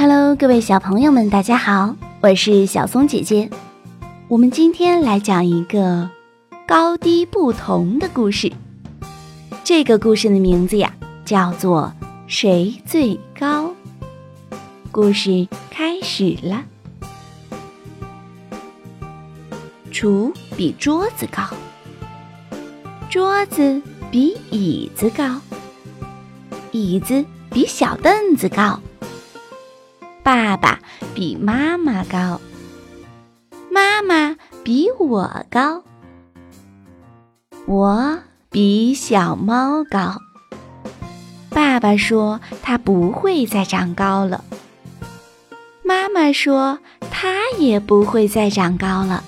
Hello，各位小朋友们，大家好，我是小松姐姐。我们今天来讲一个高低不同的故事。这个故事的名字呀，叫做《谁最高》。故事开始了。厨比桌子高，桌子比椅子高，椅子比小凳子高。爸爸比妈妈高，妈妈比我高，我比小猫高。爸爸说他不会再长高了。妈妈说：“他也不会再长高了。”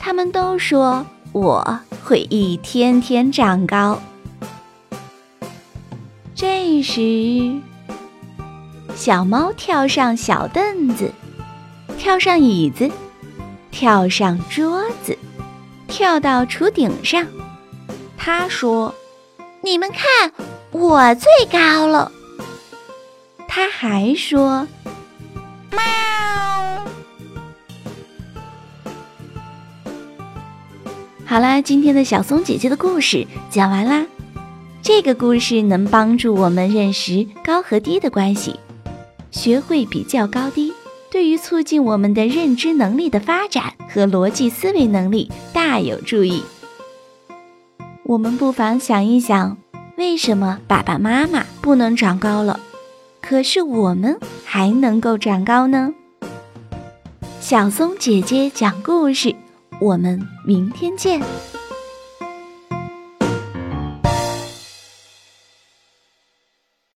他们都说我会一天天长高。这时，小猫跳上小凳子，跳上椅子，跳上桌子，跳到厨顶上。他说：“你们看，我最高了。”他还说。喵。好啦，今天的小松姐姐的故事讲完啦。这个故事能帮助我们认识高和低的关系，学会比较高低，对于促进我们的认知能力的发展和逻辑思维能力大有注意。我们不妨想一想，为什么爸爸妈妈不能长高了？可是我们还能够长高呢。小松姐姐讲故事，我们明天见。